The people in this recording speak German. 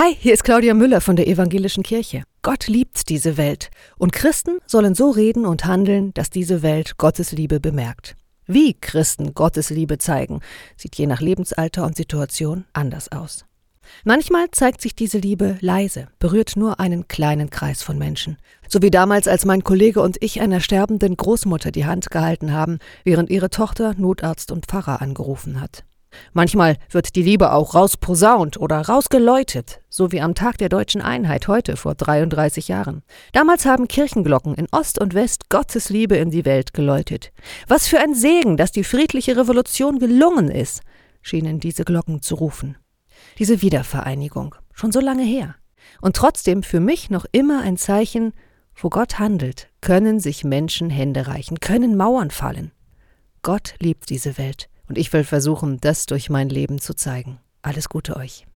Hi, hier ist Claudia Müller von der Evangelischen Kirche. Gott liebt diese Welt und Christen sollen so reden und handeln, dass diese Welt Gottes Liebe bemerkt. Wie Christen Gottes Liebe zeigen, sieht je nach Lebensalter und Situation anders aus. Manchmal zeigt sich diese Liebe leise, berührt nur einen kleinen Kreis von Menschen. So wie damals, als mein Kollege und ich einer sterbenden Großmutter die Hand gehalten haben, während ihre Tochter Notarzt und Pfarrer angerufen hat. Manchmal wird die Liebe auch rausposaunt oder rausgeläutet, so wie am Tag der deutschen Einheit heute vor 33 Jahren. Damals haben Kirchenglocken in Ost und West Gottes Liebe in die Welt geläutet. Was für ein Segen, dass die friedliche Revolution gelungen ist, schienen diese Glocken zu rufen. Diese Wiedervereinigung, schon so lange her. Und trotzdem für mich noch immer ein Zeichen, wo Gott handelt, können sich Menschen Hände reichen, können Mauern fallen. Gott liebt diese Welt. Und ich will versuchen, das durch mein Leben zu zeigen. Alles Gute euch.